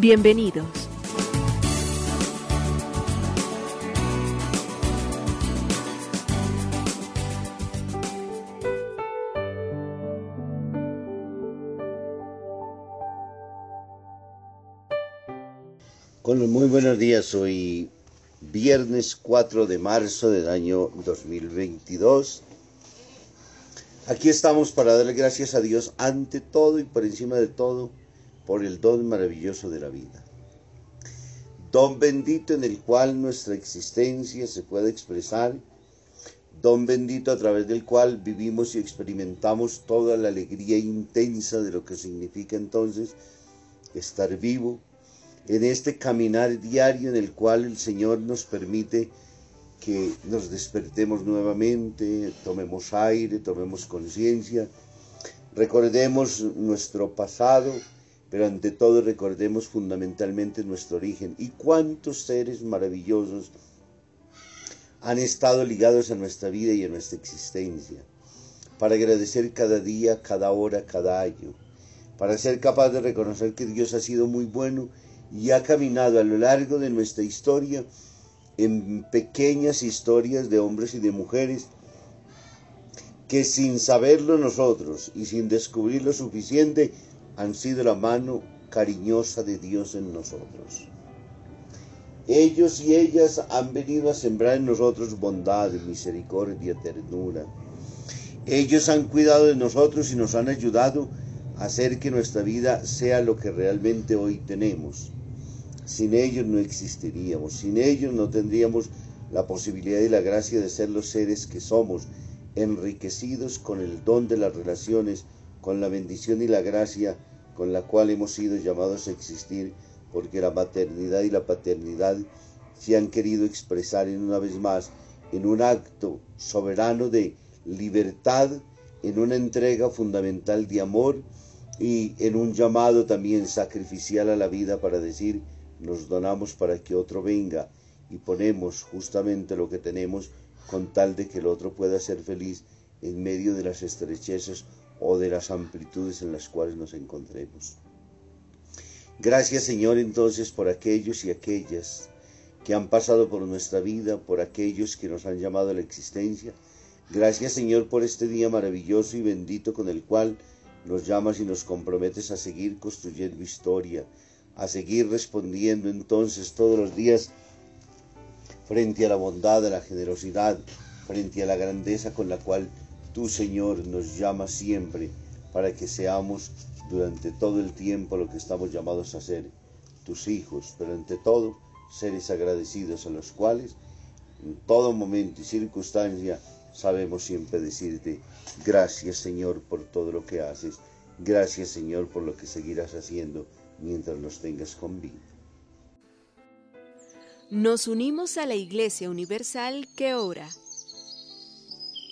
Bienvenidos. Con muy buenos días, hoy viernes 4 de marzo del año 2022 Aquí estamos para darle gracias a Dios ante todo y por encima de todo por el don maravilloso de la vida. Don bendito en el cual nuestra existencia se puede expresar, don bendito a través del cual vivimos y experimentamos toda la alegría intensa de lo que significa entonces estar vivo, en este caminar diario en el cual el Señor nos permite que nos despertemos nuevamente, tomemos aire, tomemos conciencia, recordemos nuestro pasado, pero ante todo recordemos fundamentalmente nuestro origen y cuántos seres maravillosos han estado ligados a nuestra vida y a nuestra existencia, para agradecer cada día, cada hora, cada año, para ser capaz de reconocer que Dios ha sido muy bueno y ha caminado a lo largo de nuestra historia en pequeñas historias de hombres y de mujeres que sin saberlo nosotros y sin descubrir lo suficiente han sido la mano cariñosa de Dios en nosotros. Ellos y ellas han venido a sembrar en nosotros bondad, misericordia, ternura. Ellos han cuidado de nosotros y nos han ayudado a hacer que nuestra vida sea lo que realmente hoy tenemos. Sin ellos no existiríamos, sin ellos no tendríamos la posibilidad y la gracia de ser los seres que somos, enriquecidos con el don de las relaciones, con la bendición y la gracia con la cual hemos sido llamados a existir, porque la maternidad y la paternidad se han querido expresar en una vez más en un acto soberano de libertad, en una entrega fundamental de amor y en un llamado también sacrificial a la vida para decir, nos donamos para que otro venga y ponemos justamente lo que tenemos con tal de que el otro pueda ser feliz en medio de las estrechezas o de las amplitudes en las cuales nos encontremos. Gracias Señor entonces por aquellos y aquellas que han pasado por nuestra vida, por aquellos que nos han llamado a la existencia. Gracias Señor por este día maravilloso y bendito con el cual nos llamas y nos comprometes a seguir construyendo historia, a seguir respondiendo entonces todos los días frente a la bondad, a la generosidad, frente a la grandeza con la cual tú, Señor, nos llamas siempre para que seamos durante todo el tiempo lo que estamos llamados a ser, tus hijos, pero ante todo seres agradecidos a los cuales en todo momento y circunstancia sabemos siempre decirte gracias Señor por todo lo que haces, gracias Señor por lo que seguirás haciendo mientras los tengas con vida. Nos unimos a la Iglesia Universal que ora.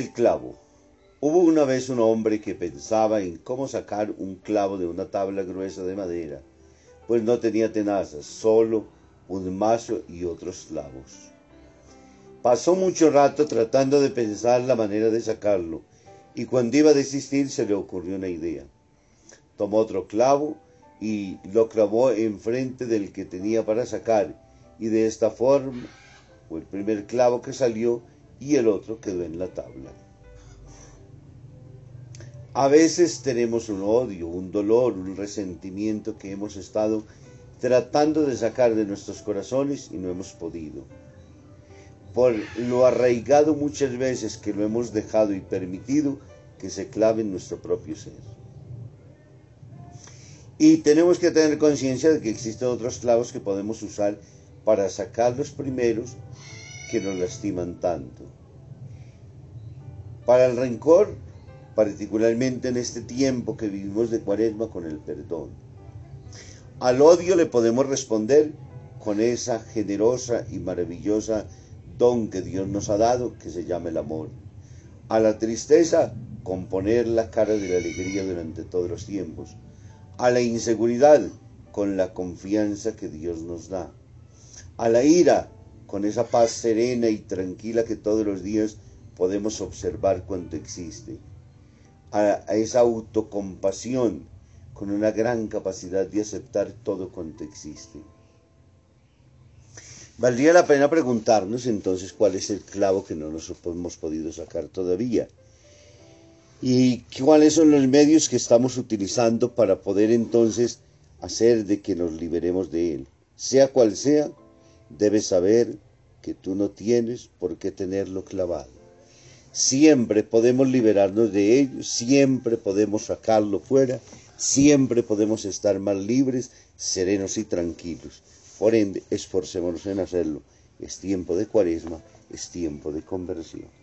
El clavo. Hubo una vez un hombre que pensaba en cómo sacar un clavo de una tabla gruesa de madera, pues no tenía tenazas, solo un mazo y otros clavos. Pasó mucho rato tratando de pensar la manera de sacarlo, y cuando iba a desistir se le ocurrió una idea. Tomó otro clavo y lo clavó enfrente del que tenía para sacar, y de esta forma fue el primer clavo que salió y el otro quedó en la tabla. A veces tenemos un odio, un dolor, un resentimiento que hemos estado tratando de sacar de nuestros corazones y no hemos podido. Por lo arraigado muchas veces que lo hemos dejado y permitido que se clave en nuestro propio ser. Y tenemos que tener conciencia de que existen otros clavos que podemos usar para sacar los primeros que nos lastiman tanto. Para el rencor, particularmente en este tiempo que vivimos de cuaresma con el perdón. Al odio le podemos responder con esa generosa y maravillosa don que Dios nos ha dado, que se llama el amor. A la tristeza, componer la cara de la alegría durante todos los tiempos a la inseguridad con la confianza que Dios nos da, a la ira con esa paz serena y tranquila que todos los días podemos observar cuando existe, a, esa autocompasión con una gran capacidad de aceptar todo cuanto existe. Valdría la pena preguntarnos entonces cuál es el clavo que no nos hemos podido sacar todavía y cuáles son los medios que estamos utilizando para poder entonces hacer de que nos liberemos de él. Sea cual sea, debes saber que tú no tienes por qué tenerlo clavado. Siempre podemos liberarnos de ello, siempre podemos sacarlo fuera, siempre podemos estar más libres, serenos y tranquilos. Por ende, esforcémonos en hacerlo. Es tiempo de cuaresma, es tiempo de conversión.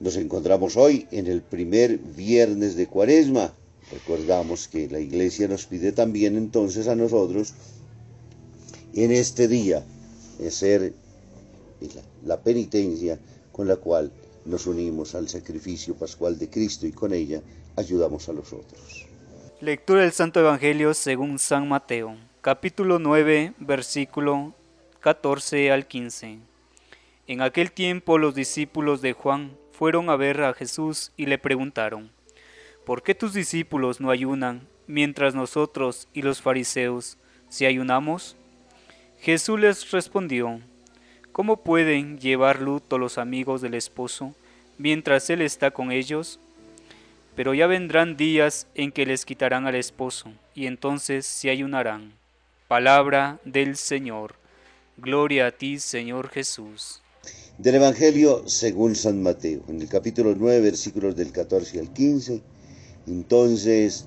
Nos encontramos hoy en el primer viernes de Cuaresma. Recordamos que la iglesia nos pide también entonces a nosotros en este día hacer la, penitencia con la cual nos unimos al sacrificio pascual de Cristo y con ella ayudamos a los otros. Lectura del Santo Evangelio según San Mateo, capítulo 9, versículo 14 al 15. En aquel tiempo los discípulos de Juan fueron a ver a Jesús y le preguntaron, ¿por qué tus discípulos no ayunan mientras nosotros y los fariseos si ayunamos? Jesús les respondió, ¿cómo pueden llevar luto los amigos del esposo mientras él está con ellos? Pero ya vendrán días en que les quitarán al esposo, y entonces se ayunarán. Palabra del Señor. Gloria a ti, Señor Jesús del Evangelio según San Mateo, en el capítulo 9, versículos del 14 al 15. Entonces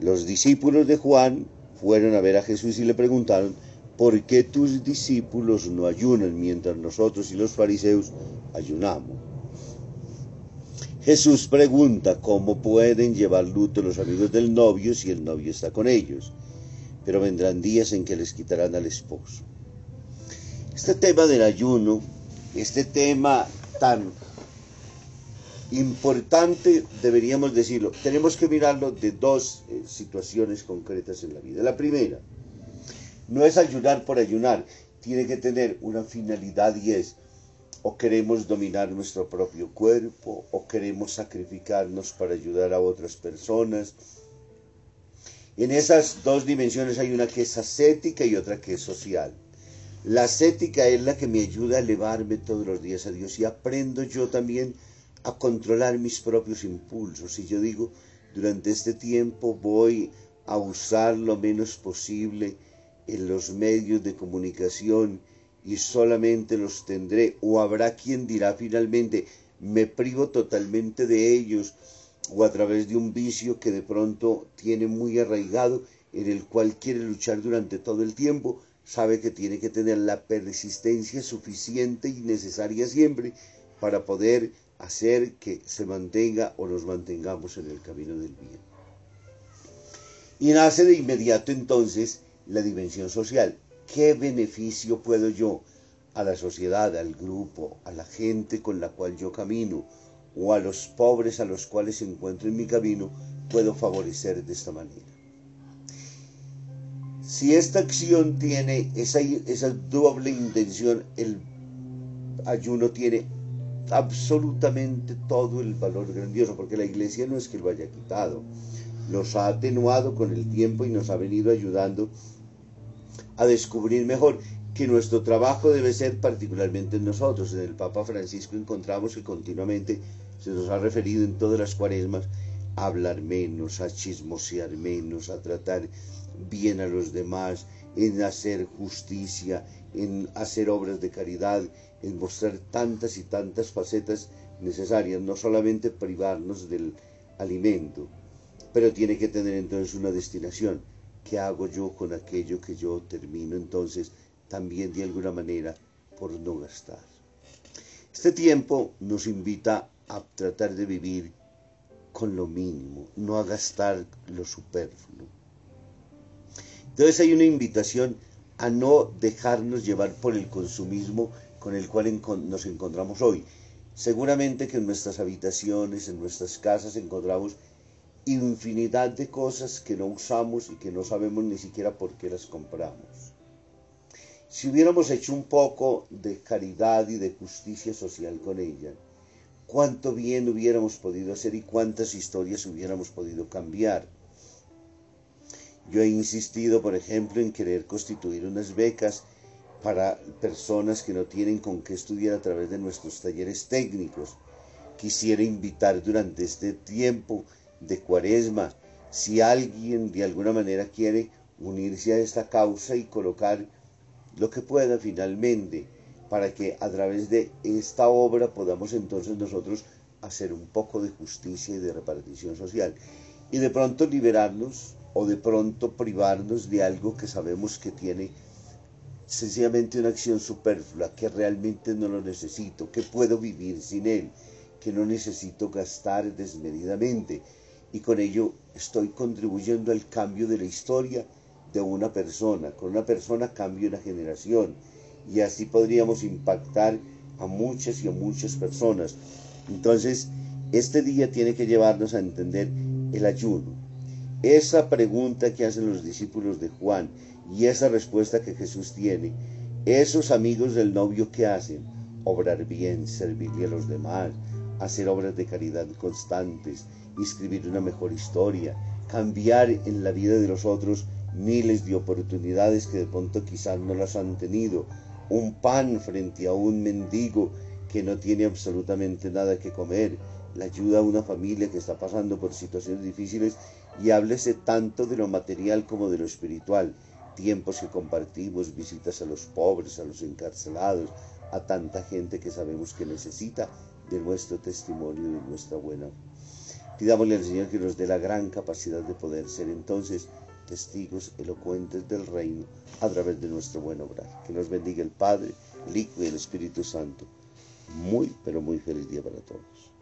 los discípulos de Juan fueron a ver a Jesús y le preguntaron, ¿por qué tus discípulos no ayunan mientras nosotros y los fariseos ayunamos? Jesús pregunta cómo pueden llevar luto los amigos del novio si el novio está con ellos, pero vendrán días en que les quitarán al esposo. Este tema del ayuno este tema tan importante, deberíamos decirlo, tenemos que mirarlo de dos eh, situaciones concretas en la vida. La primera, no es ayunar por ayunar, tiene que tener una finalidad y es o queremos dominar nuestro propio cuerpo o queremos sacrificarnos para ayudar a otras personas. En esas dos dimensiones hay una que es ascética y otra que es social. La ascética es la que me ayuda a elevarme todos los días a Dios y aprendo yo también a controlar mis propios impulsos. Y yo digo, durante este tiempo voy a usar lo menos posible en los medios de comunicación y solamente los tendré o habrá quien dirá finalmente me privo totalmente de ellos o a través de un vicio que de pronto tiene muy arraigado en el cual quiere luchar durante todo el tiempo sabe que tiene que tener la persistencia suficiente y necesaria siempre para poder hacer que se mantenga o nos mantengamos en el camino del bien. Y nace de inmediato entonces la dimensión social. ¿Qué beneficio puedo yo a la sociedad, al grupo, a la gente con la cual yo camino o a los pobres a los cuales encuentro en mi camino, puedo favorecer de esta manera. Si esta acción tiene esa, esa doble intención, el ayuno tiene absolutamente todo el valor grandioso, porque la iglesia no es que lo haya quitado, nos ha atenuado con el tiempo y nos ha venido ayudando a descubrir mejor que nuestro trabajo debe ser particularmente en nosotros. En el Papa Francisco encontramos que continuamente se nos ha referido en todas las cuaresmas a hablar menos, a chismosear menos, a tratar bien a los demás, en hacer justicia, en hacer obras de caridad, en mostrar tantas y tantas facetas necesarias, no solamente privarnos del alimento, pero tiene que tener entonces una destinación. ¿Qué hago yo con aquello que yo termino entonces también de alguna manera por no gastar? Este tiempo nos invita a tratar de vivir con lo mínimo, no a gastar lo superfluo. Entonces hay una invitación a no dejarnos llevar por el consumismo con el cual nos encontramos hoy. Seguramente que en nuestras habitaciones, en nuestras casas encontramos infinidad de cosas que no usamos y que no sabemos ni siquiera por qué las compramos. Si hubiéramos hecho un poco de caridad y de justicia social con ella, cuánto bien hubiéramos podido hacer y cuántas historias hubiéramos podido cambiar. Yo he insistido, por ejemplo, en querer constituir unas becas para personas que no tienen con qué estudiar a través de nuestros talleres técnicos. Quisiera invitar durante este tiempo de cuaresma, si alguien de alguna manera quiere unirse a esta causa y colocar lo que pueda finalmente, para que a través de esta obra podamos entonces nosotros hacer un poco de justicia y de repartición social. Y de pronto liberarnos o de pronto privarnos de algo que sabemos que tiene sencillamente una acción superflua, que realmente no lo necesito, que puedo vivir sin él, que no necesito gastar desmedidamente, y con ello estoy contribuyendo al cambio de la historia de una persona. Con una persona cambio una generación y así podríamos impactar a muchas y a muchas personas. Entonces, este día tiene que llevarnos a entender el ayuno. Esa pregunta que hacen los discípulos de Juan y esa respuesta que Jesús tiene. Esos amigos del novio que hacen, obrar bien, servirle a los demás, hacer obras de caridad constantes, escribir una mejor historia, cambiar en la vida de los otros miles de oportunidades que de pronto quizás no las han tenido, un pan frente a un mendigo que no tiene absolutamente nada que comer, la ayuda a una familia que está pasando por situaciones difíciles y háblese tanto de lo material como de lo espiritual, tiempos que compartimos, visitas a los pobres, a los encarcelados, a tanta gente que sabemos que necesita de nuestro testimonio y de nuestra buena Pidámosle al Señor que nos dé la gran capacidad de poder ser entonces testigos elocuentes del reino a través de nuestro buen obrar. Que nos bendiga el Padre, el Hijo y el Espíritu Santo. Muy, pero muy feliz día para todos.